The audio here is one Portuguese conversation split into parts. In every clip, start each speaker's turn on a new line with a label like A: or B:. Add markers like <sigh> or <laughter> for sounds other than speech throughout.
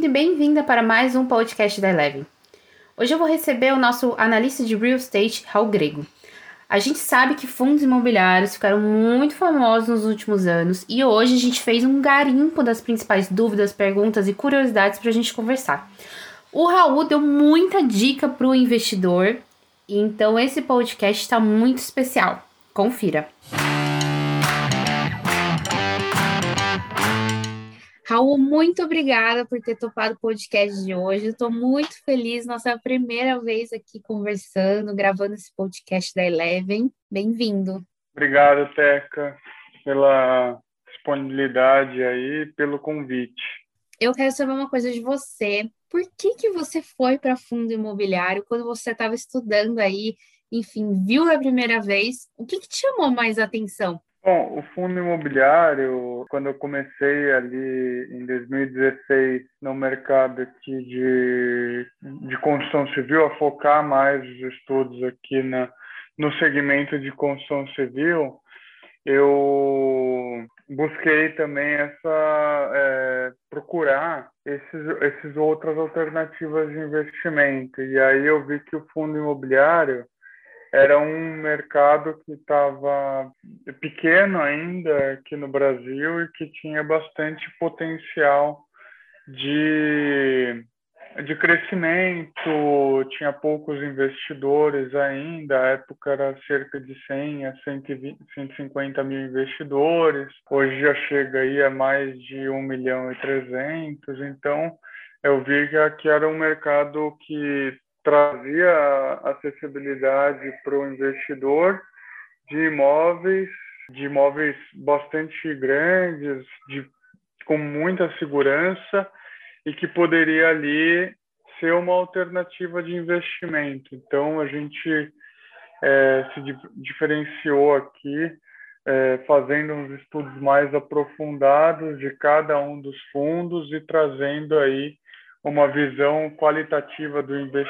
A: Bem-vindo e bem-vinda para mais um podcast da Eleven. Hoje eu vou receber o nosso analista de real estate, Raul Grego. A gente sabe que fundos imobiliários ficaram muito famosos nos últimos anos e hoje a gente fez um garimpo das principais dúvidas, perguntas e curiosidades para a gente conversar. O Raul deu muita dica para o investidor, então esse podcast está muito especial. Confira! Raul, muito obrigada por ter topado o podcast de hoje. Estou muito feliz, nossa primeira vez aqui conversando, gravando esse podcast da Eleven. Bem-vindo.
B: Obrigado, Teca, pela disponibilidade aí, pelo convite.
A: Eu quero saber uma coisa de você. Por que, que você foi para fundo imobiliário quando você estava estudando aí, enfim, viu a primeira vez? O que, que te chamou mais atenção?
B: Bom, o fundo imobiliário, quando eu comecei ali em 2016 no mercado aqui de, de construção civil, a focar mais os estudos aqui na, no segmento de construção civil, eu busquei também essa é, procurar esses, esses outras alternativas de investimento. E aí eu vi que o fundo imobiliário era um mercado que estava pequeno ainda aqui no Brasil e que tinha bastante potencial de, de crescimento, tinha poucos investidores ainda, a época era cerca de 100 a 120, 150 mil investidores, hoje já chega aí a mais de 1 milhão e 300, então eu vi que era um mercado que trazia acessibilidade para o investidor de imóveis, de imóveis bastante grandes, de, com muita segurança e que poderia ali ser uma alternativa de investimento. Então a gente é, se diferenciou aqui é, fazendo uns estudos mais aprofundados de cada um dos fundos e trazendo aí uma visão qualitativa do, do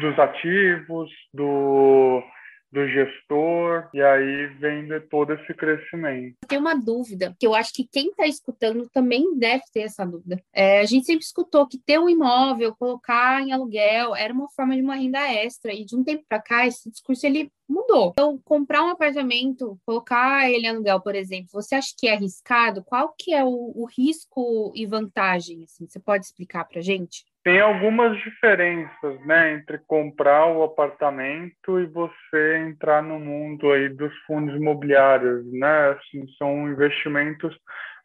B: dos ativos, do, do gestor, e aí vem de todo esse crescimento.
A: Tem uma dúvida, que eu acho que quem está escutando também deve ter essa dúvida. É, a gente sempre escutou que ter um imóvel, colocar em aluguel, era uma forma de uma renda extra, e de um tempo para cá, esse discurso ele mudou. Então, comprar um apartamento, colocar ele em aluguel, por exemplo, você acha que é arriscado? Qual que é o, o risco e vantagem? Assim? Você pode explicar para gente?
B: Tem algumas diferenças, né, entre comprar o apartamento e você entrar no mundo aí dos fundos imobiliários, né? Assim, são investimentos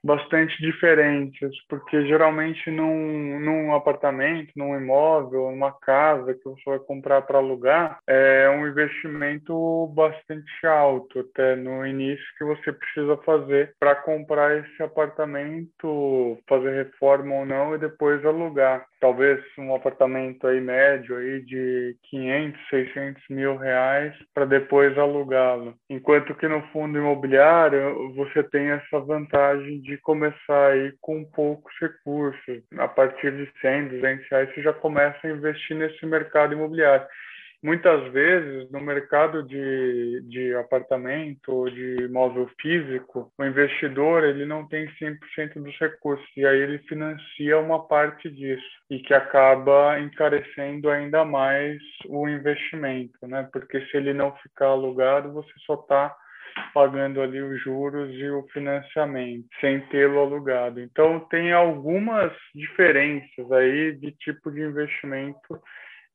B: bastante diferentes, porque geralmente num, num apartamento, num imóvel, numa casa que você vai comprar para alugar, é um investimento bastante alto, até no início que você precisa fazer para comprar esse apartamento, fazer reforma ou não e depois alugar. Talvez um apartamento aí médio aí de 500, 600 mil reais para depois alugá-lo. Enquanto que no fundo imobiliário você tem essa vantagem de de começar aí com poucos recursos. A partir de 100, 200 reais, você já começa a investir nesse mercado imobiliário. Muitas vezes, no mercado de, de apartamento ou de imóvel físico, o investidor ele não tem 100% dos recursos e aí ele financia uma parte disso e que acaba encarecendo ainda mais o investimento, né? Porque se ele não ficar alugado, você só está pagando ali os juros e o financiamento, sem tê-lo alugado. Então, tem algumas diferenças aí de tipo de investimento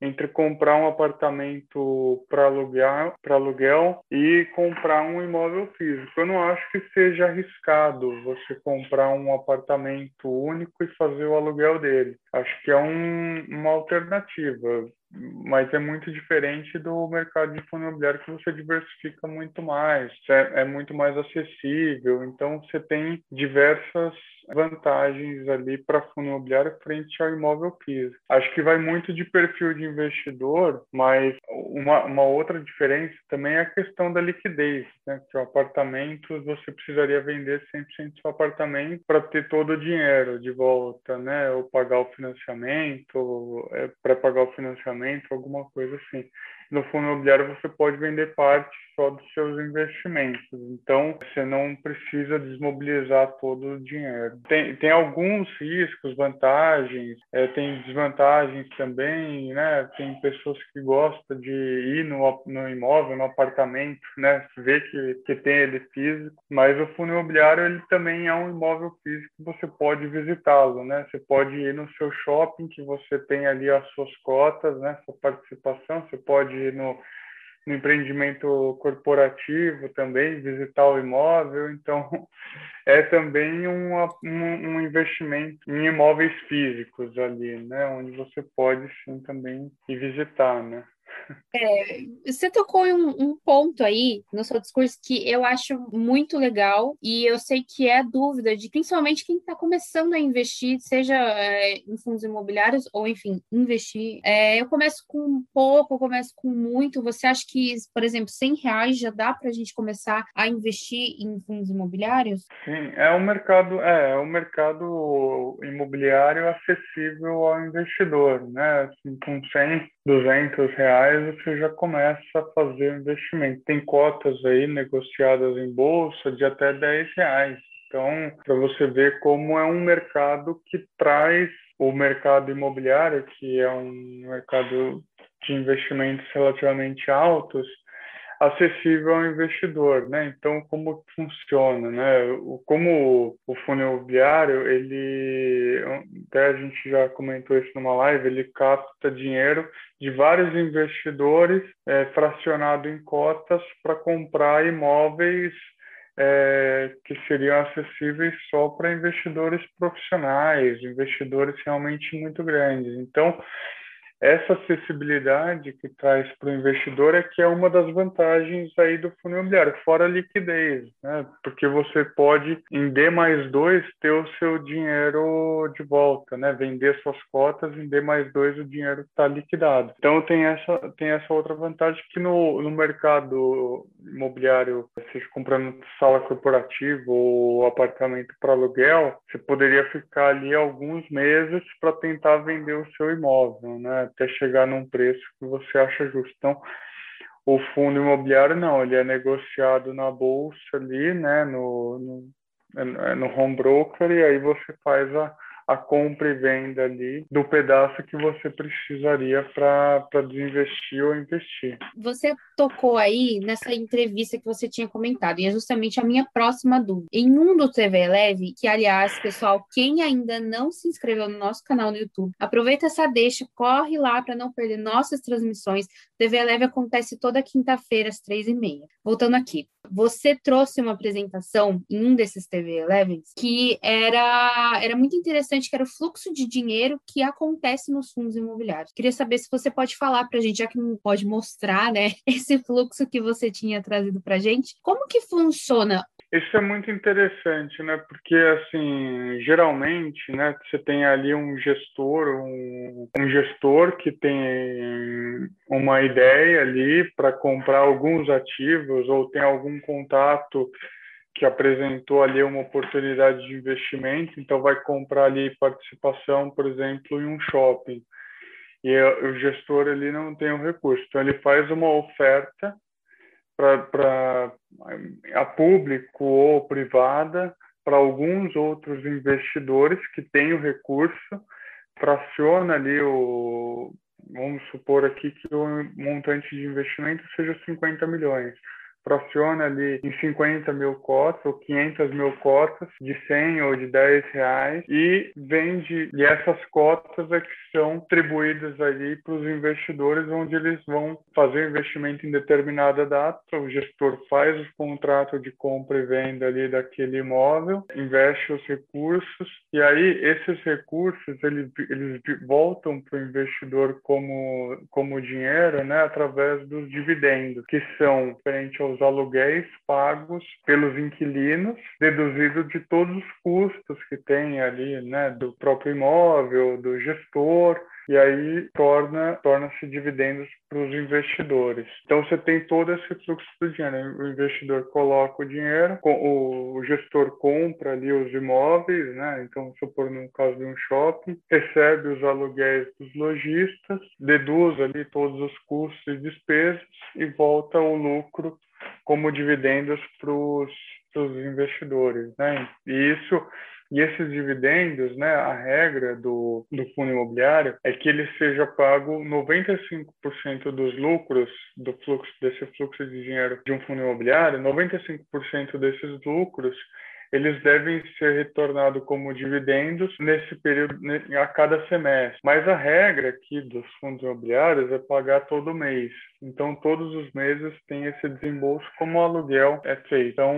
B: entre comprar um apartamento para aluguel, para aluguel e comprar um imóvel físico. Eu não acho que seja arriscado você comprar um apartamento único e fazer o aluguel dele. Acho que é um, uma alternativa mas é muito diferente do mercado de fundo imobiliário que você diversifica muito mais, é, é, muito mais acessível, então você tem diversas vantagens ali para fundo imobiliário frente ao imóvel físico. Acho que vai muito de perfil de investidor, mas uma, uma outra diferença também é a questão da liquidez, né? Que o apartamento você precisaria vender 100% do seu apartamento para ter todo o dinheiro de volta, né? Ou pagar o financiamento, é, para pagar o financiamento, alguma coisa assim. No fundo imobiliário você pode vender parte só dos seus investimentos. Então, você não precisa desmobilizar todo o dinheiro. Tem, tem alguns riscos, vantagens, é, tem desvantagens também, né? Tem pessoas que gostam de ir no, no imóvel, no apartamento, né? Ver que, que tem ele físico, mas o fundo imobiliário ele também é um imóvel físico, você pode visitá-lo, né? Você pode ir no seu shopping, que você tem ali as suas cotas, né? Sua participação, você pode ir no no empreendimento corporativo também, visitar o imóvel. Então, <laughs> é também um, um, investimento em imóveis físicos ali, né? Onde você pode sim também ir visitar, né?
A: É, você tocou em um, um, ponto aí no seu discurso que eu acho muito legal e eu sei que é dúvida de principalmente quem está começando a investir, seja é, em fundos imobiliários ou, enfim, investir. É, eu começo com pouco, eu começo com muito. Você acha que, por exemplo, 100 reais já dá para a gente começar a investir em fundos imobiliários?
B: Sim, é um mercado, é, é um mercado imobiliário acessível ao investidor, né? Assim, com 100, 200 reais você já começa a fazer o investimento. Tem cotas aí negociadas em bolsa de até 10 reais. Então, para você ver como é um mercado que traz o mercado imobiliário, que é um mercado de investimentos relativamente altos, acessível ao investidor, né? Então, como funciona, né? O, como o fundo imobiliário, ele, até a gente já comentou isso numa live, ele capta dinheiro de vários investidores é, fracionado em cotas para comprar imóveis é, que seriam acessíveis só para investidores profissionais, investidores realmente muito grandes. Então, essa acessibilidade que traz para o investidor é que é uma das vantagens aí do fundo imobiliário, fora a liquidez, né? porque você pode, em D mais 2, ter o seu dinheiro de volta, né? vender suas cotas, em D mais 2 o dinheiro está liquidado. Então tem essa, tem essa outra vantagem que no, no mercado imobiliário, seja comprando sala corporativa ou apartamento para aluguel, você poderia ficar ali alguns meses para tentar vender o seu imóvel, né? Até chegar num preço que você acha justo. Então, o fundo imobiliário não, ele é negociado na bolsa ali, né, no, no, é, no home broker, e aí você faz a, a compra e venda ali do pedaço que você precisaria para desinvestir ou investir.
A: Você tocou aí nessa entrevista que você tinha comentado, e é justamente a minha próxima dúvida. Em um do TV Leve, que aliás, pessoal, quem ainda não se inscreveu no nosso canal no YouTube, aproveita essa deixa, corre lá para não perder nossas transmissões. TV Leve acontece toda quinta-feira às três e meia. Voltando aqui, você trouxe uma apresentação em um desses TV Elevens que era, era muito interessante, que era o fluxo de dinheiro que acontece nos fundos imobiliários. Queria saber se você pode falar para a gente, já que não pode mostrar, né, <laughs> esse fluxo que você tinha trazido para a gente. Como que funciona
B: isso é muito interessante, né? Porque, assim, geralmente, né, você tem ali um gestor, um, um gestor que tem uma ideia ali para comprar alguns ativos ou tem algum contato que apresentou ali uma oportunidade de investimento, então vai comprar ali participação, por exemplo, em um shopping. E o gestor ali não tem o recurso, então ele faz uma oferta para a público ou privada para alguns outros investidores que têm o recurso, fraciona ali o, vamos supor aqui que o montante de investimento seja 50 milhões fraciona ali em 50 mil cotas ou 500 mil cotas de 100 ou de 10 reais e vende, e essas cotas é que são atribuídas ali para os investidores, onde eles vão fazer investimento em determinada data, o gestor faz o contrato de compra e venda ali daquele imóvel, investe os recursos, e aí esses recursos, eles, eles voltam para o investidor como, como dinheiro, né, através dos dividendos, que são, frente aos os aluguéis pagos pelos inquilinos, deduzido de todos os custos que tem ali, né, do próprio imóvel, do gestor, e aí torna torna-se dividendos para os investidores. Então você tem todo esse fluxo do dinheiro. O investidor coloca o dinheiro, o gestor compra ali os imóveis, né? Então supor no caso de um shopping, recebe os aluguéis dos lojistas, deduz ali todos os custos e despesas e volta o lucro como dividendos para os investidores, né? E isso e esses dividendos, né, a regra do, do fundo imobiliário é que ele seja pago 95% dos lucros do fluxo desse fluxo de dinheiro de um fundo imobiliário, 95% desses lucros eles devem ser retornados como dividendos nesse período, a cada semestre. Mas a regra aqui dos fundos imobiliários é pagar todo mês. Então, todos os meses tem esse desembolso como o aluguel é feito. Então,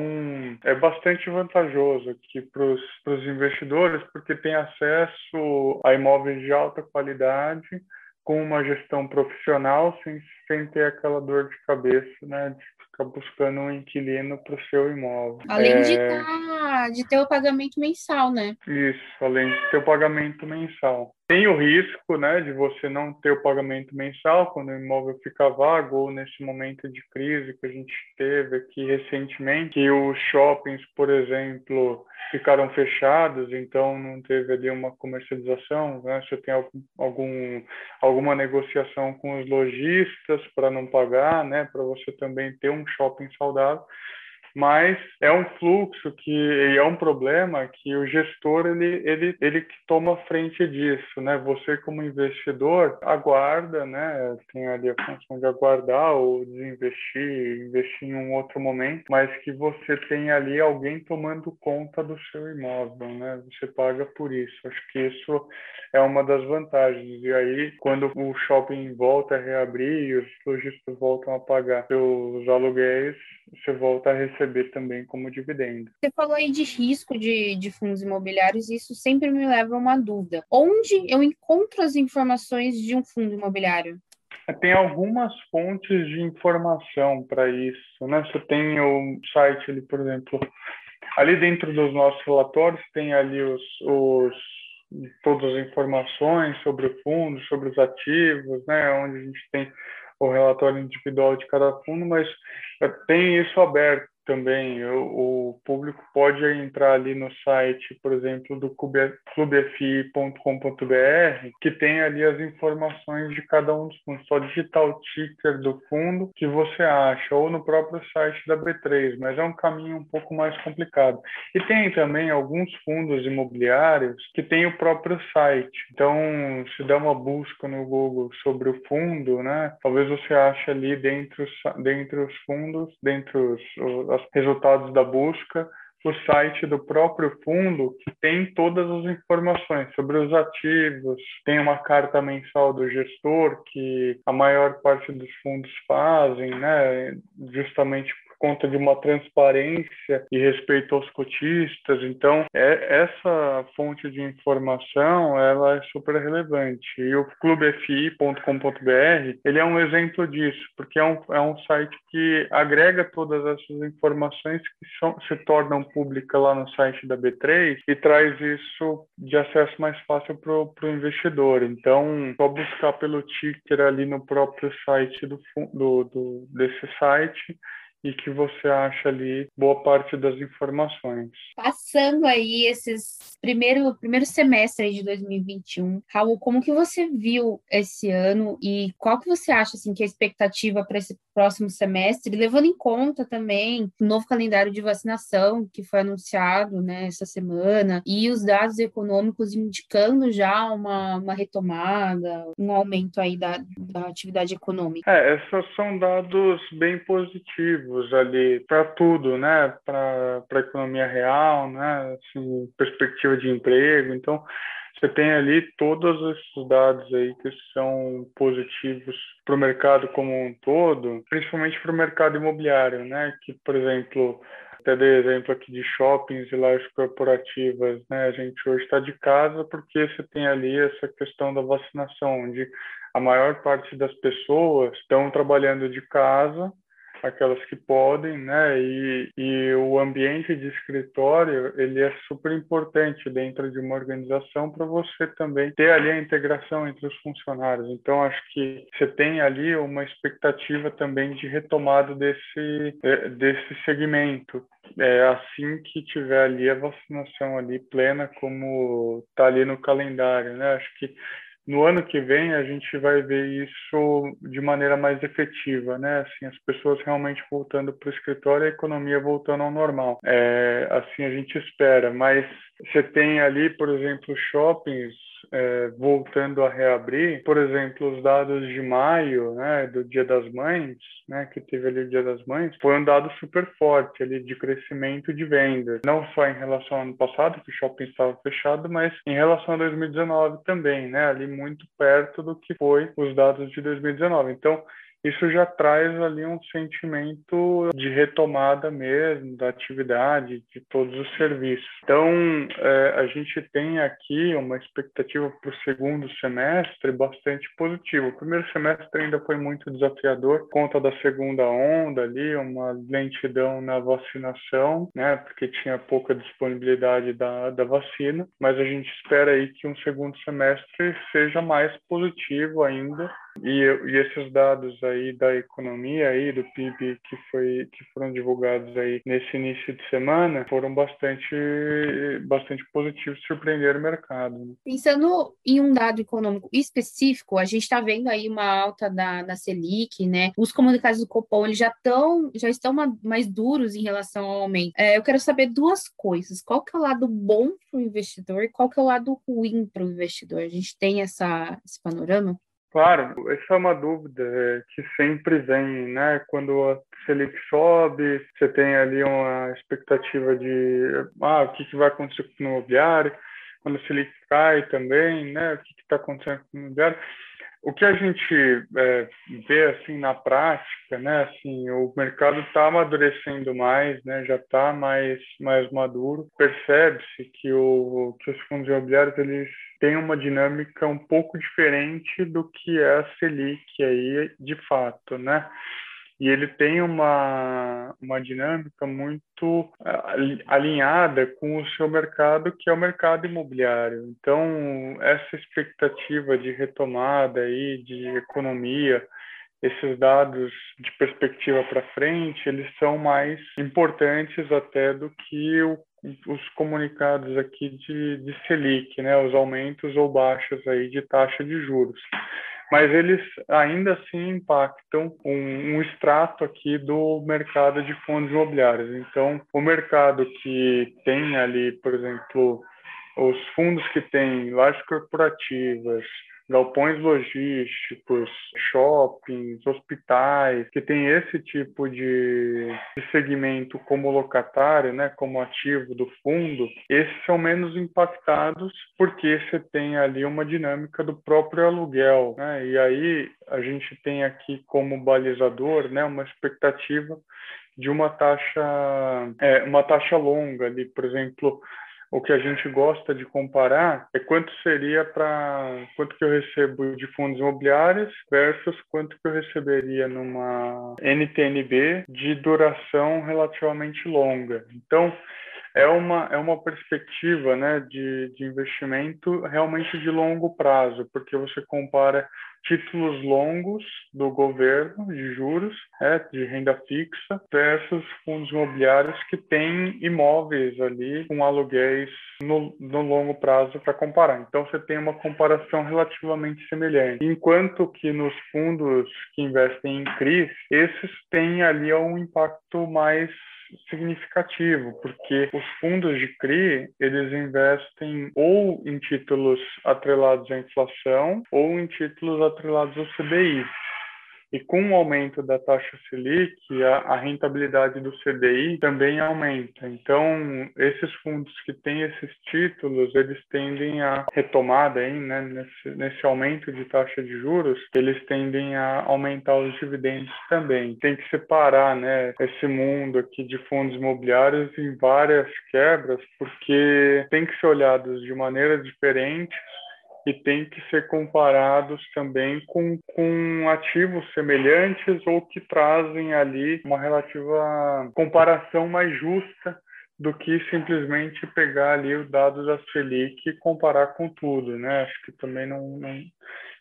B: é bastante vantajoso aqui para os investidores, porque tem acesso a imóveis de alta qualidade, com uma gestão profissional, sem, sem ter aquela dor de cabeça, né, de ficar buscando um inquilino para o seu imóvel.
A: Além é... de, tá, de ter o pagamento mensal, né?
B: Isso, além de ter o pagamento mensal. Tem o risco né, de você não ter o pagamento mensal quando o imóvel fica vago, ou nesse momento de crise que a gente teve aqui recentemente, que os shoppings, por exemplo, ficaram fechados, então não teve ali uma comercialização. Né? Você tem algum, algum, alguma negociação com os lojistas para não pagar, né, para você também ter um shopping saudável mas é um fluxo que é um problema que o gestor ele ele ele que toma frente disso, né? Você como investidor aguarda, né? Tem ali a função de aguardar ou desinvestir, investir em um outro momento, mas que você tem ali alguém tomando conta do seu imóvel, né? Você paga por isso. Acho que isso é uma das vantagens. E aí, quando o shopping volta a reabrir e os lojistas voltam a pagar seus aluguéis, você volta a receber também como dividendo.
A: Você falou aí de risco de, de fundos imobiliários, e isso sempre me leva a uma dúvida. Onde eu encontro as informações de um fundo imobiliário?
B: É, tem algumas fontes de informação para isso, né? Você tem o site ali, por exemplo, ali dentro dos nossos relatórios tem ali os, os todas as informações sobre o fundo, sobre os ativos, né? Onde a gente tem o relatório individual de cada fundo, mas tem isso aberto também. O, o, público pode entrar ali no site, por exemplo, do clubefi.com.br, que tem ali as informações de cada um dos fundos. Só digitar o ticker do fundo que você acha, ou no próprio site da B3, mas é um caminho um pouco mais complicado. E tem também alguns fundos imobiliários que têm o próprio site. Então, se dá uma busca no Google sobre o fundo, né, talvez você ache ali dentro, dentro os fundos, dentro os, os resultados da busca, o site do próprio fundo que tem todas as informações sobre os ativos, tem uma carta mensal do gestor que a maior parte dos fundos fazem, né, justamente conta de uma transparência e respeito aos cotistas. Então, é, essa fonte de informação ela é super relevante. E o clubefi.com.br ele é um exemplo disso, porque é um, é um site que agrega todas essas informações que são, se tornam públicas lá no site da B3 e traz isso de acesso mais fácil para o investidor. Então, só buscar pelo ticker ali no próprio site do, do, do desse site e que você acha ali boa parte das informações.
A: Passando aí esses primeiro primeiro semestre de 2021, Raul, como que você viu esse ano e qual que você acha assim que é a expectativa para esse próximo semestre, levando em conta também o novo calendário de vacinação que foi anunciado né, essa semana e os dados econômicos indicando já uma, uma retomada, um aumento aí da, da atividade econômica.
B: É, esses são dados bem positivos ali para tudo, né? Para a economia real, né? Assim, perspectiva de emprego. Então, você tem ali todos esses dados aí que são positivos para o mercado como um todo, principalmente para o mercado imobiliário, né? Que, por exemplo, até dei exemplo aqui de shoppings e lojas corporativas, né? A gente hoje está de casa porque você tem ali essa questão da vacinação, onde a maior parte das pessoas estão trabalhando de casa aquelas que podem, né? E, e o ambiente de escritório ele é super importante dentro de uma organização para você também ter ali a integração entre os funcionários. Então acho que você tem ali uma expectativa também de retomada desse é, desse segmento. É assim que tiver ali a vacinação ali plena como está ali no calendário, né? Acho que no ano que vem a gente vai ver isso de maneira mais efetiva, né? Assim, as pessoas realmente voltando para o escritório, a economia voltando ao normal. É, assim a gente espera, mas você tem ali, por exemplo, shoppings é, voltando a reabrir, por exemplo, os dados de maio, né, do Dia das Mães, né, que teve ali o Dia das Mães, foi um dado super forte ali de crescimento de vendas, não só em relação ao ano passado, que o shopping estava fechado, mas em relação a 2019 também, né, ali muito perto do que foi os dados de 2019. Então, isso já traz ali um sentimento de retomada mesmo da atividade, de todos os serviços. Então, é, a gente tem aqui uma expectativa para o segundo semestre bastante positiva. O primeiro semestre ainda foi muito desafiador, por conta da segunda onda ali, uma lentidão na vacinação, né, porque tinha pouca disponibilidade da, da vacina, mas a gente espera aí que um segundo semestre seja mais positivo ainda e, e, esses dados aí da economia aí do PIB que foi que foram divulgados aí nesse início de semana foram bastante bastante positivos, surpreenderam o mercado. Né?
A: Pensando em um dado econômico específico, a gente está vendo aí uma alta da, da Selic, né? Os comunicados do Copom eles já estão já estão mais duros em relação ao aumento. É, eu quero saber duas coisas: qual que é o lado bom para o investidor e qual que é o lado ruim para o investidor? A gente tem essa esse panorama?
B: Claro, essa é uma dúvida é, que sempre vem, né? Quando a Selic sobe, você tem ali uma expectativa de ah, o que, que vai acontecer com o imobiliário. Quando a Selic cai também, né? O que está acontecendo com o imobiliário. O que a gente é, vê assim na prática, né? Assim, o mercado está amadurecendo mais, né? Já está mais mais maduro. Percebe-se que o que os fundos imobiliários eles tem uma dinâmica um pouco diferente do que é a Selic aí, de fato, né? E ele tem uma, uma dinâmica muito alinhada com o seu mercado, que é o mercado imobiliário. Então, essa expectativa de retomada aí, de economia, esses dados de perspectiva para frente, eles são mais importantes até do que o os comunicados aqui de, de Selic, né, os aumentos ou baixas aí de taxa de juros. Mas eles ainda assim impactam um, um extrato aqui do mercado de fundos imobiliários. Então, o mercado que tem ali, por exemplo, os fundos que têm lajes corporativas, galpões logísticos, shoppings, hospitais, que tem esse tipo de, segmento como locatário, né, como ativo do fundo, esses são menos impactados porque você tem ali uma dinâmica do próprio aluguel, né? E aí a gente tem aqui como balizador, né, uma expectativa de uma taxa, é, uma taxa longa ali, por exemplo, o que a gente gosta de comparar é quanto seria para quanto que eu recebo de fundos imobiliários versus quanto que eu receberia numa NTNB de duração relativamente longa. Então, é uma, é uma perspectiva né, de, de investimento realmente de longo prazo, porque você compara títulos longos do governo de juros, é, de renda fixa, versus fundos imobiliários que têm imóveis ali com aluguéis no, no longo prazo para comparar. Então você tem uma comparação relativamente semelhante. Enquanto que nos fundos que investem em CRIs, esses têm ali um impacto mais significativo, porque os fundos de CRI, eles investem ou em títulos atrelados à inflação ou em títulos atrelados ao CDI. E com o aumento da taxa Selic, a, a, rentabilidade do CDI também aumenta. Então, esses fundos que têm esses títulos, eles tendem a retomada aí, né, nesse, nesse aumento de taxa de juros, eles tendem a aumentar os dividendos também. Tem que separar, né, esse mundo aqui de fundos imobiliários em várias quebras, porque tem que ser olhados de maneiras diferentes e tem que ser comparados também com, com ativos semelhantes ou que trazem ali uma relativa comparação mais justa do que simplesmente pegar ali o dado da Selic e comparar com tudo, né? Acho que também não, não,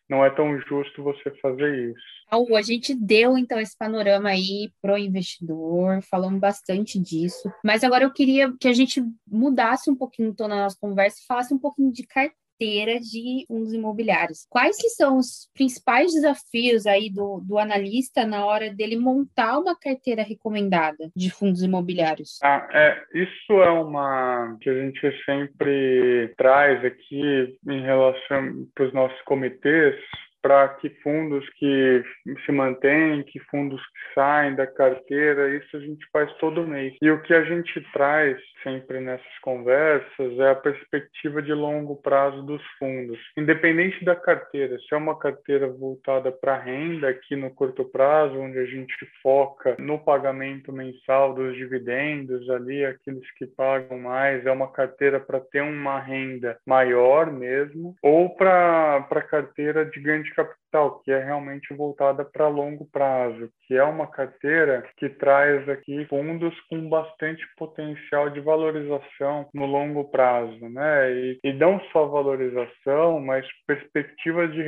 B: não é tão justo você fazer isso.
A: A gente deu então esse panorama aí pro investidor, falamos bastante disso, mas agora eu queria que a gente mudasse um pouquinho o na nossa conversa e falasse um pouquinho de carteira carteira de fundos imobiliários. Quais que são os principais desafios aí do, do analista na hora dele montar uma carteira recomendada de fundos imobiliários?
B: Ah, é, isso é uma que a gente sempre traz aqui em relação para os nossos comitês, para que fundos que se mantêm, que fundos que saem da carteira, isso a gente faz todo mês. E o que a gente traz sempre nessas conversas é a perspectiva de longo prazo dos fundos, independente da carteira. Se é uma carteira voltada para renda aqui no curto prazo, onde a gente foca no pagamento mensal dos dividendos ali, aqueles que pagam mais, é uma carteira para ter uma renda maior mesmo, ou para carteira de grande Construct capital, que é realmente voltada para longo prazo, que é uma carteira que traz aqui fundos com bastante potencial de valorização no longo prazo, né? E, e não só valorização, mas perspectiva de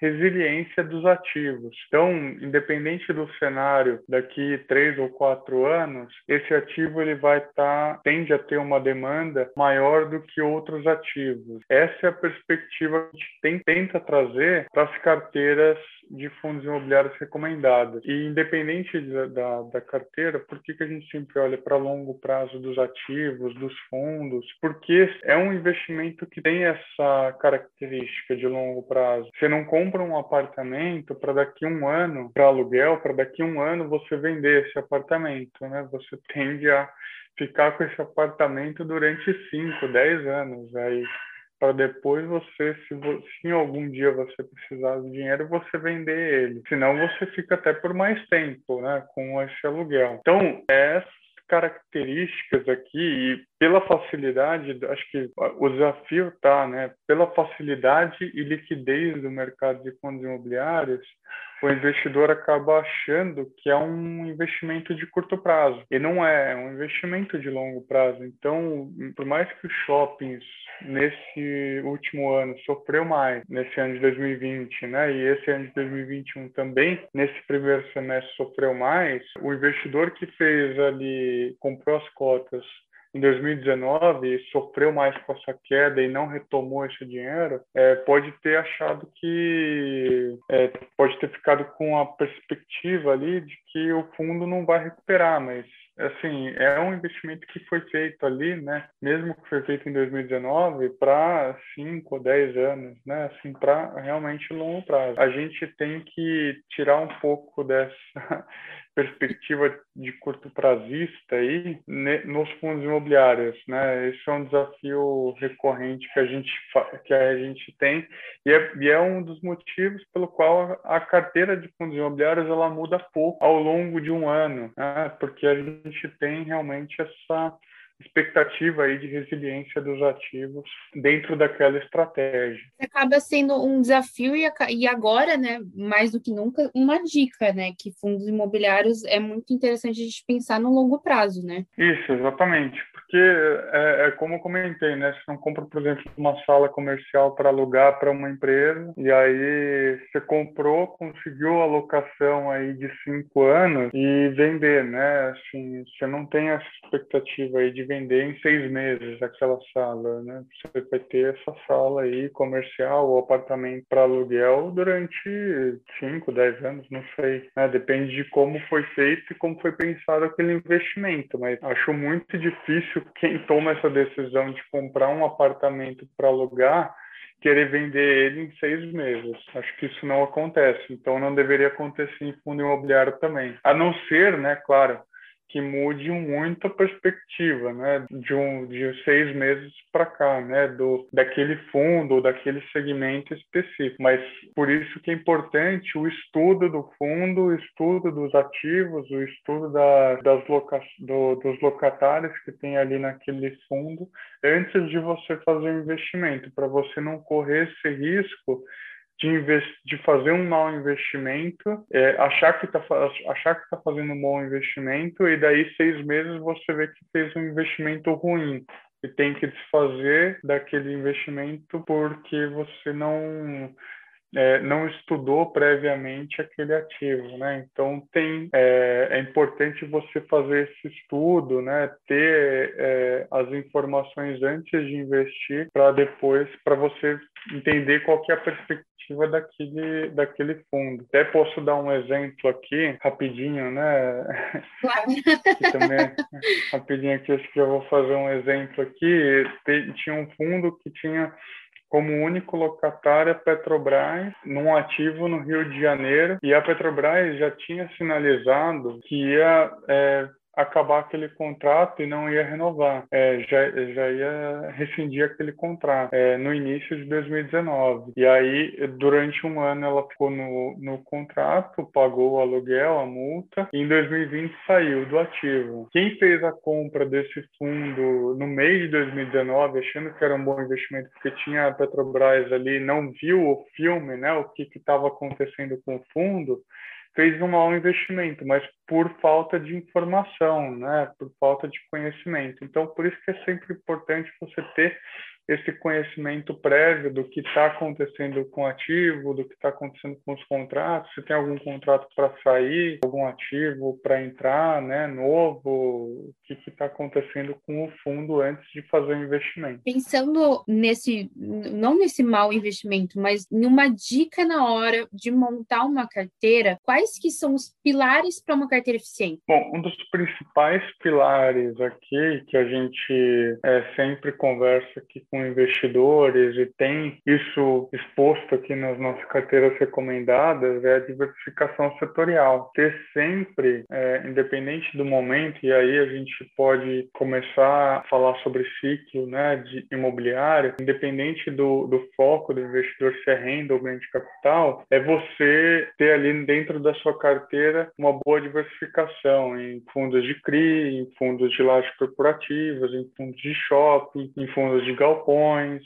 B: resiliência dos ativos. Então, independente do cenário daqui três ou quatro anos, esse ativo ele vai estar tá, tende a ter uma demanda maior do que outros ativos. Essa é a perspectiva que a gente tem, tenta trazer para carteiras de fundos imobiliários recomendadas. E independente da, da, da carteira, por que, que a gente sempre olha para longo prazo dos ativos, dos fundos? Porque é um investimento que tem essa característica de longo prazo. Você não compra um apartamento para daqui um ano, para aluguel, para daqui um ano você vender esse apartamento, né? Você tende a ficar com esse apartamento durante 5, 10 anos. Aí para depois você, se, se algum dia você precisar de dinheiro, você vender ele. Senão você fica até por mais tempo, né, com esse aluguel. Então, essas características aqui e pela facilidade, acho que o desafio tá, né, pela facilidade e liquidez do mercado de fundos imobiliários, o investidor acaba achando que é um investimento de curto prazo. E não é, é um investimento de longo prazo. Então, por mais que os shoppings nesse último ano sofreu mais, nesse ano de 2020, né? E esse ano de 2021 também, nesse primeiro semestre sofreu mais, o investidor que fez ali, comprou as cotas em 2019 sofreu mais com essa queda e não retomou esse dinheiro, é, pode ter achado que é, pode ter ficado com a perspectiva ali de que o fundo não vai recuperar, mas assim é um investimento que foi feito ali, né? Mesmo que foi feito em 2019 para 5 ou 10 anos, né? Assim para realmente longo prazo. A gente tem que tirar um pouco dessa perspectiva de curto prazista aí nos fundos imobiliários, né? Esse é um desafio recorrente que a gente que a gente tem e é, e é um dos motivos pelo qual a carteira de fundos imobiliários ela muda pouco ao longo de um ano, né? Porque a gente tem realmente essa expectativa aí de resiliência dos ativos dentro daquela estratégia.
A: Acaba sendo um desafio e agora, né, mais do que nunca, uma dica, né, que fundos imobiliários é muito interessante a gente pensar no longo prazo, né?
B: Isso, exatamente, porque é, é como eu comentei, né, você não compra, por exemplo, uma sala comercial para alugar para uma empresa e aí você comprou, conseguiu a locação aí de cinco anos e vender, né, assim, você não tem essa expectativa aí de vender em seis meses aquela sala, né? Você vai ter essa sala aí comercial ou apartamento para aluguel durante cinco, dez anos, não sei. Né? Depende de como foi feito e como foi pensado aquele investimento. Mas acho muito difícil <laughs> quem toma essa decisão de comprar um apartamento para alugar querer vender ele em seis meses. Acho que isso não acontece. Então não deveria acontecer em fundo imobiliário também. A não ser, né, claro, que mude muito a perspectiva, né, de um de seis meses para cá, né, do daquele fundo ou daquele segmento específico. Mas por isso que é importante o estudo do fundo, o estudo dos ativos, o estudo da, das loca, do, dos locatários que tem ali naquele fundo antes de você fazer o investimento, para você não correr esse risco de, de fazer um mau investimento, é, achar que está tá fazendo um bom investimento e daí seis meses você vê que fez um investimento ruim e tem que desfazer daquele investimento porque você não é, não estudou previamente aquele ativo, né? Então tem é, é importante você fazer esse estudo, né? Ter é, as informações antes de investir para depois para você entender qual que é a perspectiva daquele, daquele fundo. Até posso dar um exemplo aqui, rapidinho, né? Claro. também, rapidinho aqui, acho que eu vou fazer um exemplo aqui. Tinha um fundo que tinha como único locatário a Petrobras num ativo no Rio de Janeiro. E a Petrobras já tinha sinalizado que ia é, acabar aquele contrato e não ia renovar, é, já, já ia rescindir aquele contrato é, no início de 2019. E aí, durante um ano, ela ficou no, no contrato, pagou o aluguel, a multa, e em 2020 saiu do ativo. Quem fez a compra desse fundo no mês de 2019, achando que era um bom investimento, porque tinha a Petrobras ali, não viu o filme, né, o que estava acontecendo com o fundo, fez um mau investimento, mas por falta de informação, né? Por falta de conhecimento. Então, por isso que é sempre importante você ter esse conhecimento prévio do que está acontecendo com o ativo, do que está acontecendo com os contratos, se tem algum contrato para sair, algum ativo para entrar, né, novo, o que está acontecendo com o fundo antes de fazer o investimento.
A: Pensando nesse, não nesse mau investimento, mas numa dica na hora de montar uma carteira, quais que são os pilares para uma carteira eficiente?
B: Bom, um dos principais pilares aqui que a gente é, sempre conversa aqui com investidores e tem isso exposto aqui nas nossas carteiras recomendadas é a diversificação setorial. Ter sempre, é, independente do momento, e aí a gente pode começar a falar sobre ciclo né, de imobiliário, independente do, do foco do investidor, se é renda ou ganho de capital, é você ter ali dentro da sua carteira uma boa diversificação em fundos de CRI, em fundos de lajes corporativas, em fundos de shopping, em fundos de galpão galpões,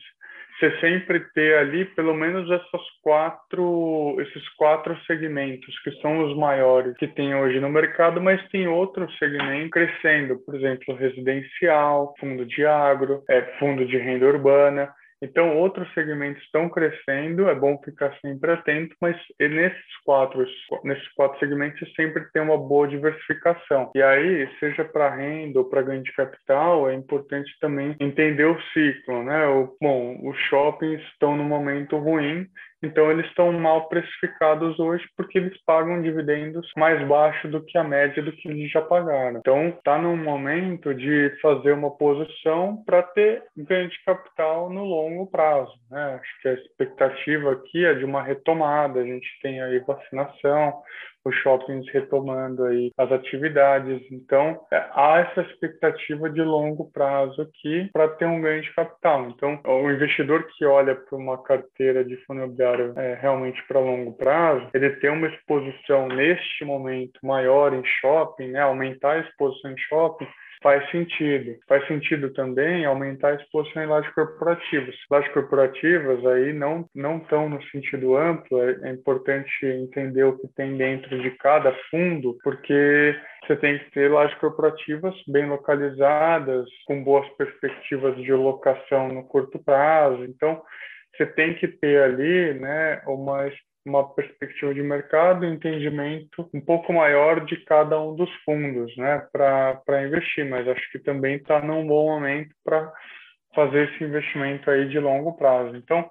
B: você sempre ter ali pelo menos essas quatro, esses quatro segmentos que são os maiores que tem hoje no mercado, mas tem outros segmentos crescendo, por exemplo, residencial, fundo de agro, é, fundo de renda urbana. Então, outros segmentos estão crescendo, é bom ficar sempre atento, mas nesses quatro, nesses quatro segmentos sempre tem uma boa diversificação. E aí, seja para renda ou para ganho de capital, é importante também entender o ciclo, né? O, bom, os shoppings estão no momento ruim, então, eles estão mal precificados hoje porque eles pagam dividendos mais baixos do que a média do que eles já pagaram. Então, está no momento de fazer uma posição para ter ganho de capital no longo prazo. Né? Acho que a expectativa aqui é de uma retomada. A gente tem aí vacinação, os shoppings retomando aí as atividades. Então, é, há essa expectativa de longo prazo aqui para ter um ganho de capital. Então, o investidor que olha para uma carteira de fundo imobiliário é, realmente para longo prazo, ele tem uma exposição neste momento maior em shopping, né, aumentar a exposição em shopping, faz sentido. Faz sentido também aumentar a exposição em lajes corporativas. Lajes corporativas aí não não estão no sentido amplo, é, é importante entender o que tem dentro de cada fundo, porque você tem que ter lajes corporativas bem localizadas, com boas perspectivas de locação no curto prazo. Então, você tem que ter ali né, uma uma perspectiva de mercado, entendimento um pouco maior de cada um dos fundos, né, para investir. Mas acho que também está num bom momento para fazer esse investimento aí de longo prazo. Então,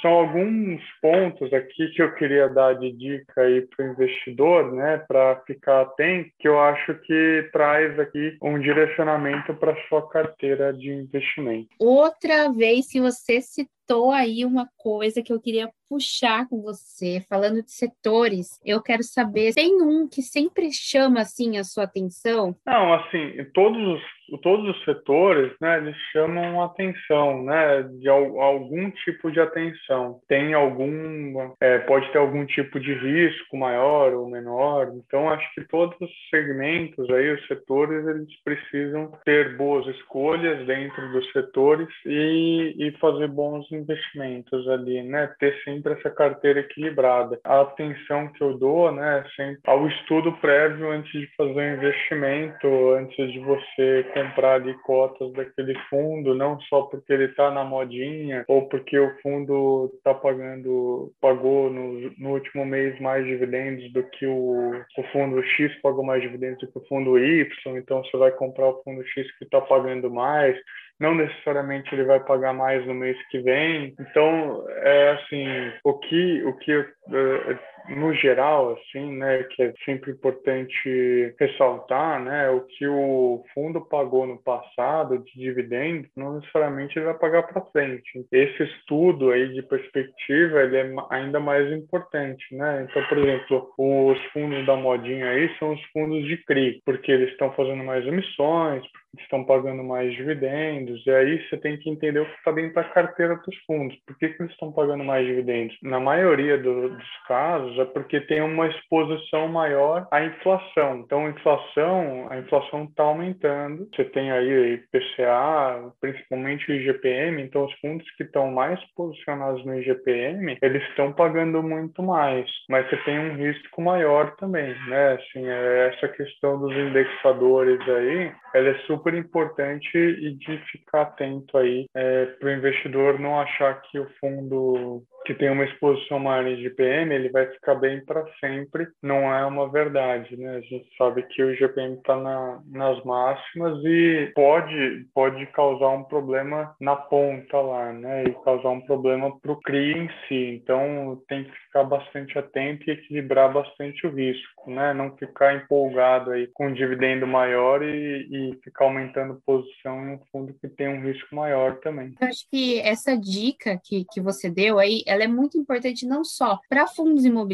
B: são alguns pontos aqui que eu queria dar de dica aí para o investidor, né, para ficar atento, que eu acho que traz aqui um direcionamento para sua carteira de investimento.
A: Outra vez que você citou aí uma coisa que eu queria puxar com você, falando de setores, eu quero saber, tem um que sempre chama assim a sua atenção?
B: Não, assim, todos os, todos os setores, né, eles chamam atenção, né, de algum tipo de atenção. Tem algum, é, pode ter algum tipo de risco maior ou menor. Então, acho que todos os segmentos aí, os setores, eles precisam ter boas escolhas dentro dos setores e, e fazer bons investimentos ali, né? Ter sempre essa carteira equilibrada. A atenção que eu dou, né, sempre ao estudo prévio antes de fazer o investimento, antes de você comprar ali cotas daquele fundo, não só porque ele está na modinha ou porque o fundo está pagando, pagou no, no último mês mais dividendos do que o, o fundo X pagou mais dividendos do que o fundo Y, então você vai comprar o fundo X que está pagando mais não necessariamente ele vai pagar mais no mês que vem. Então, é assim, o que o que uh, no geral, assim, né, que é sempre importante ressaltar, né, o que o fundo pagou no passado de dividendos, não necessariamente ele vai pagar para frente. Esse estudo aí de perspectiva, ele é ainda mais importante, né? Então, por exemplo, os fundos da modinha aí são os fundos de CRI, porque eles estão fazendo mais emissões, estão pagando mais dividendos, e aí você tem que entender o que está dentro da carteira dos fundos. Por que, que eles estão pagando mais dividendos? Na maioria do, dos casos, é porque tem uma exposição maior à inflação. Então, a inflação, a inflação está aumentando. Você tem aí IPCA, principalmente o IGPM, então os fundos que estão mais posicionados no IGPM, eles estão pagando muito mais, mas você tem um risco maior também, né? Assim, é essa questão dos indexadores aí, ela é super importante e de ficar atento aí é, para o investidor não achar que o fundo que tem uma exposição maior em GPM, ele vai ficar bem para sempre. Não é uma verdade, né? A gente sabe que o GPM está na, nas máximas e pode, pode causar um problema na ponta lá, né? E causar um problema para o CRI em si. Então, tem que ficar bastante atento e equilibrar bastante o risco, né? Não ficar empolgado aí com um dividendo maior e, e ficar aumentando posição em um fundo que tem um risco maior também.
A: Eu acho que essa dica que, que você deu aí, ela é muito importante não só para fundos imobiliários,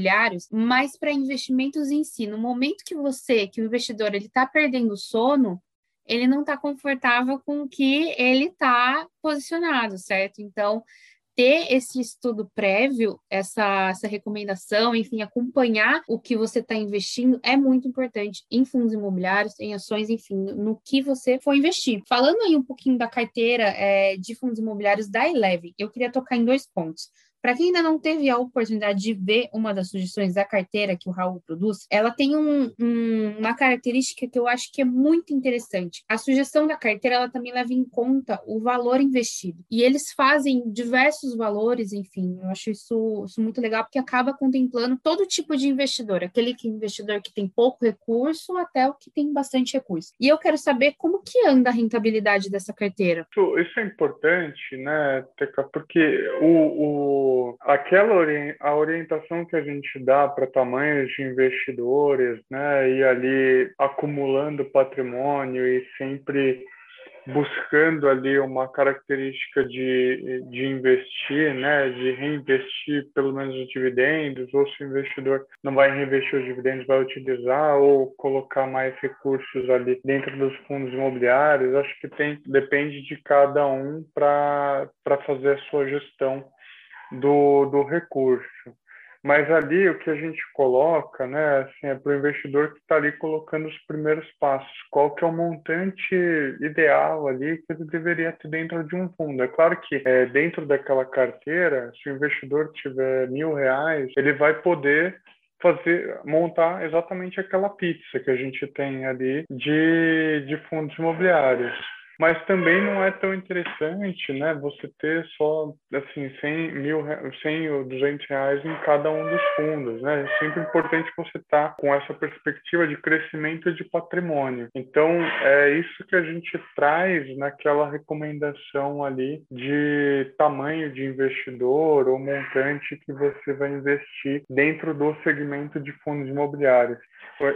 A: mas para investimentos em si. No momento que você, que o investidor, ele está perdendo sono, ele não está confortável com o que ele está posicionado, certo? Então, ter esse estudo prévio, essa, essa recomendação, enfim, acompanhar o que você está investindo é muito importante em fundos imobiliários, em ações, enfim, no que você for investir. Falando aí um pouquinho da carteira é, de fundos imobiliários da Eleve, eu queria tocar em dois pontos. Para quem ainda não teve a oportunidade de ver uma das sugestões da carteira que o Raul produz, ela tem um, um, uma característica que eu acho que é muito interessante. A sugestão da carteira ela também leva em conta o valor investido. E eles fazem diversos valores, enfim, eu acho isso, isso muito legal, porque acaba contemplando todo tipo de investidor, aquele que investidor que tem pouco recurso até o que tem bastante recurso. E eu quero saber como que anda a rentabilidade dessa carteira.
B: Isso, isso é importante, né, Teca, porque o, o aquela ori a orientação que a gente dá para tamanhos de investidores, né, e ali acumulando patrimônio e sempre buscando ali uma característica de, de investir, né, de reinvestir pelo menos os dividendos, ou se o investidor não vai reinvestir os dividendos, vai utilizar ou colocar mais recursos ali dentro dos fundos imobiliários, acho que tem depende de cada um para fazer a sua gestão do, do recurso. Mas ali o que a gente coloca, né, assim, é para o investidor que está ali colocando os primeiros passos. Qual que é o montante ideal ali que ele deveria ter dentro de um fundo? É claro que é, dentro daquela carteira, se o investidor tiver mil reais, ele vai poder fazer montar exatamente aquela pizza que a gente tem ali de, de fundos imobiliários. Mas também não é tão interessante, né, você ter só, assim, 100 mil, 100 ou 200 reais em cada um dos fundos, né? É sempre importante você estar tá com essa perspectiva de crescimento de patrimônio. Então, é isso que a gente traz naquela recomendação ali de tamanho de investidor ou montante que você vai investir dentro do segmento de fundos imobiliários.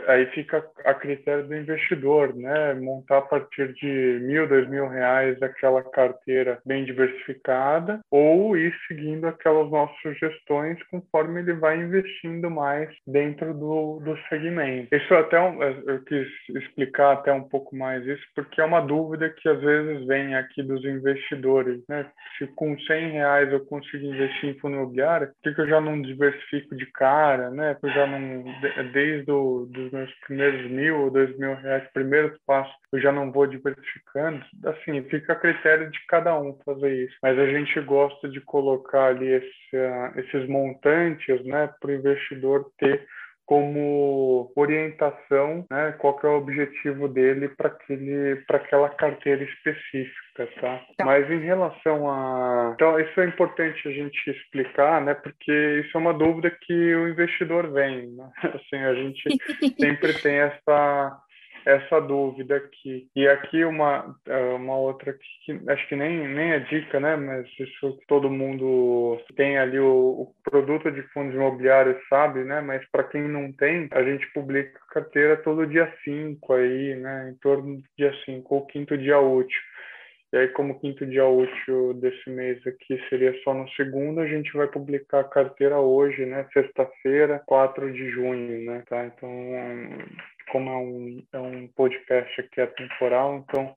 B: Aí fica a critério do investidor, né? Montar a partir de mil, dois mil reais aquela carteira bem diversificada ou ir seguindo aquelas nossas sugestões conforme ele vai investindo mais dentro do, do segmento. Isso até eu quis explicar até um pouco mais isso porque é uma dúvida que às vezes vem aqui dos investidores, né? Se com 100 reais eu consigo investir em fundo imobiliário, por que eu já não diversifico de cara, né? Eu já não desde o, dos meus primeiros mil ou dois mil reais primeiros passos eu já não vou diversificando assim, fica a critério de cada um fazer isso. Mas a gente gosta de colocar ali esse, esses montantes, né, para o investidor ter como orientação, né, qual é o objetivo dele para aquele para aquela carteira específica, tá? tá? Mas em relação a, então isso é importante a gente explicar, né, porque isso é uma dúvida que o investidor vem, né? <laughs> assim a gente <laughs> sempre tem essa essa dúvida aqui. E aqui uma, é, uma outra que acho que nem, nem é dica, né? Mas isso todo mundo tem ali o, o produto de fundos imobiliários sabe, né? Mas para quem não tem, a gente publica carteira todo dia 5 aí, né? Em torno do dia 5 ou quinto dia útil. E aí, como quinto dia útil desse mês aqui seria só no segundo, a gente vai publicar a carteira hoje, né? Sexta-feira, 4 de junho, né? Tá? Então, como é um, é um podcast aqui atemporal, então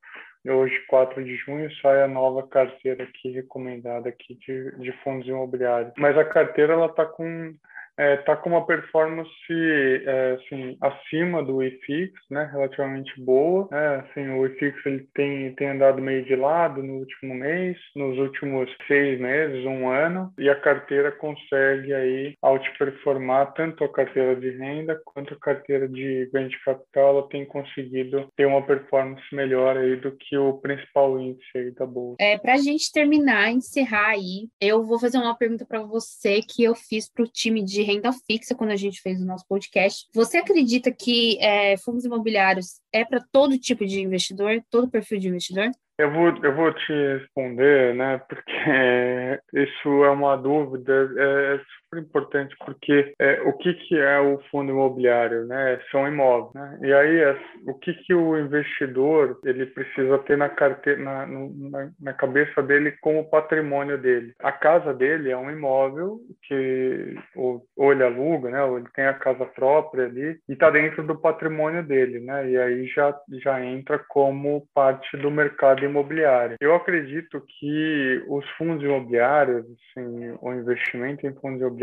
B: hoje, 4 de junho, sai a nova carteira aqui recomendada aqui de, de fundos imobiliários. Mas a carteira ela está com está é, tá com uma performance é, assim, acima do IFIX, né, relativamente boa. Né? Assim, o IFIX ele tem, tem andado meio de lado no último mês, nos últimos seis meses, um ano, e a carteira consegue aí outperformar tanto a carteira de renda quanto a carteira de ganho de capital, ela tem conseguido ter uma performance melhor aí do que o principal índice aí da bolsa.
A: É, para a gente terminar, encerrar aí, eu vou fazer uma pergunta para você que eu fiz para o time de renda fixa quando a gente fez o nosso podcast. Você acredita que é, fundos imobiliários é para todo tipo de investidor, todo perfil de investidor?
B: Eu vou, eu vou te responder, né? Porque <laughs> isso é uma dúvida, é, é super importante, porque é, o que, que é o fundo imobiliário, né? São imóveis, né? E aí, é, o que, que o investidor ele precisa ter na carteira, na, na, na, cabeça dele como patrimônio dele? A casa dele é um imóvel que ou, ou ele aluga, né? Ou ele tem a casa própria ali e está dentro do patrimônio dele, né? E aí já, já entra como parte do mercado imobiliário. Eu acredito que os fundos imobiliários, assim, o investimento em fundos imobiliários,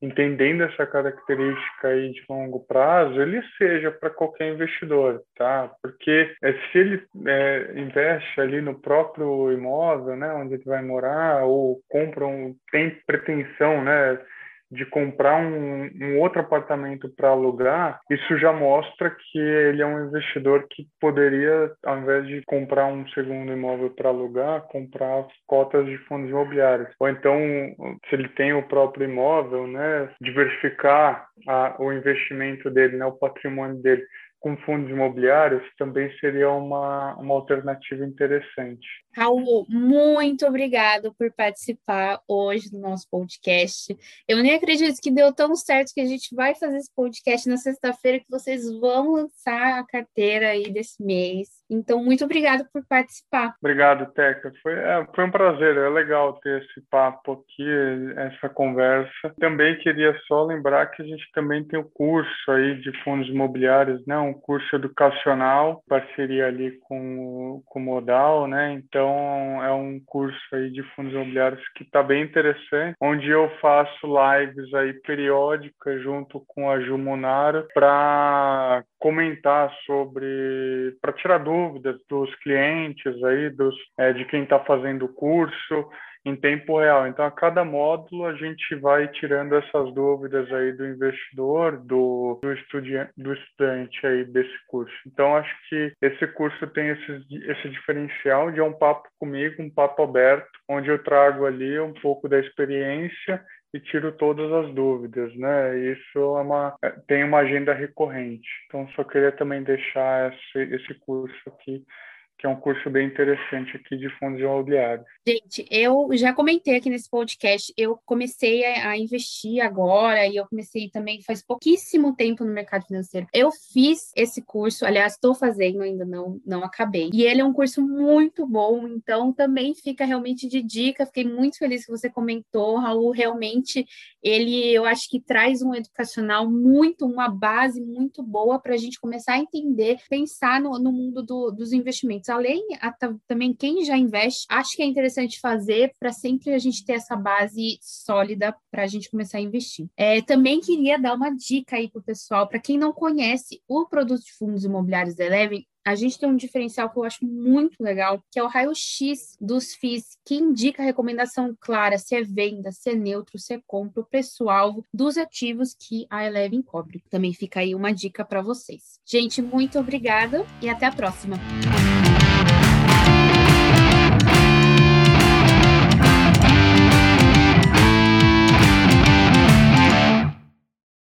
B: entendendo essa característica aí de longo prazo, ele seja para qualquer investidor, tá? Porque é, se ele é, investe ali no próprio imóvel, né, onde ele vai morar, ou compra um, tem pretensão, né, de comprar um, um outro apartamento para alugar, isso já mostra que ele é um investidor que poderia, ao invés de comprar um segundo imóvel para alugar, comprar cotas de fundos imobiliários. Ou então, se ele tem o próprio imóvel, né, diversificar a, o investimento dele, né, o patrimônio dele com fundos imobiliários também seria uma, uma alternativa interessante.
A: Raul, muito obrigado por participar hoje do nosso podcast. Eu nem acredito que deu tão certo que a gente vai fazer esse podcast na sexta-feira, que vocês vão lançar a carteira aí desse mês. Então, muito obrigado por participar.
B: Obrigado, Teca. Foi, é, foi um prazer, é legal ter esse papo aqui, essa conversa. Também queria só lembrar que a gente também tem o curso aí de fundos imobiliários, né? um curso educacional, parceria ali com, com o Modal, né? Então, é um curso aí de fundos imobiliários que está bem interessante, onde eu faço lives aí periódicas junto com a Ju Monaro para comentar sobre, para tirar dúvidas dos clientes aí, dos, é, de quem está fazendo o curso, em tempo real. Então, a cada módulo, a gente vai tirando essas dúvidas aí do investidor, do, do, estudante, do estudante aí desse curso. Então, acho que esse curso tem esse, esse diferencial de é um papo comigo, um papo aberto, onde eu trago ali um pouco da experiência e tiro todas as dúvidas, né? Isso é uma, é, tem uma agenda recorrente. Então, só queria também deixar esse, esse curso aqui que é um curso bem interessante aqui de fundos imobiliários.
A: Gente, eu já comentei aqui nesse podcast, eu comecei a, investir agora e eu comecei também faz pouquíssimo tempo no mercado financeiro. Eu fiz esse curso, aliás, estou fazendo, ainda não, não acabei. E ele é um curso muito bom, então também fica realmente de dica. Fiquei muito feliz que você comentou, Raul. Realmente, ele eu acho que traz um educacional muito, uma base muito boa para a gente começar a entender, pensar no, no mundo do, dos investimentos além a, também quem já investe, acho que é interessante fazer para sempre a gente ter essa base sólida para a gente começar a investir. É, também queria dar uma dica aí para o pessoal, para quem não conhece o produto de fundos imobiliários da Eleven, a gente tem um diferencial que eu acho muito legal, que é o raio-x dos FIIs, que indica a recomendação clara se é venda, se é neutro, se é compra, o preço-alvo dos ativos que a Eleven cobre. Também fica aí uma dica para vocês. Gente, muito obrigada e até a próxima.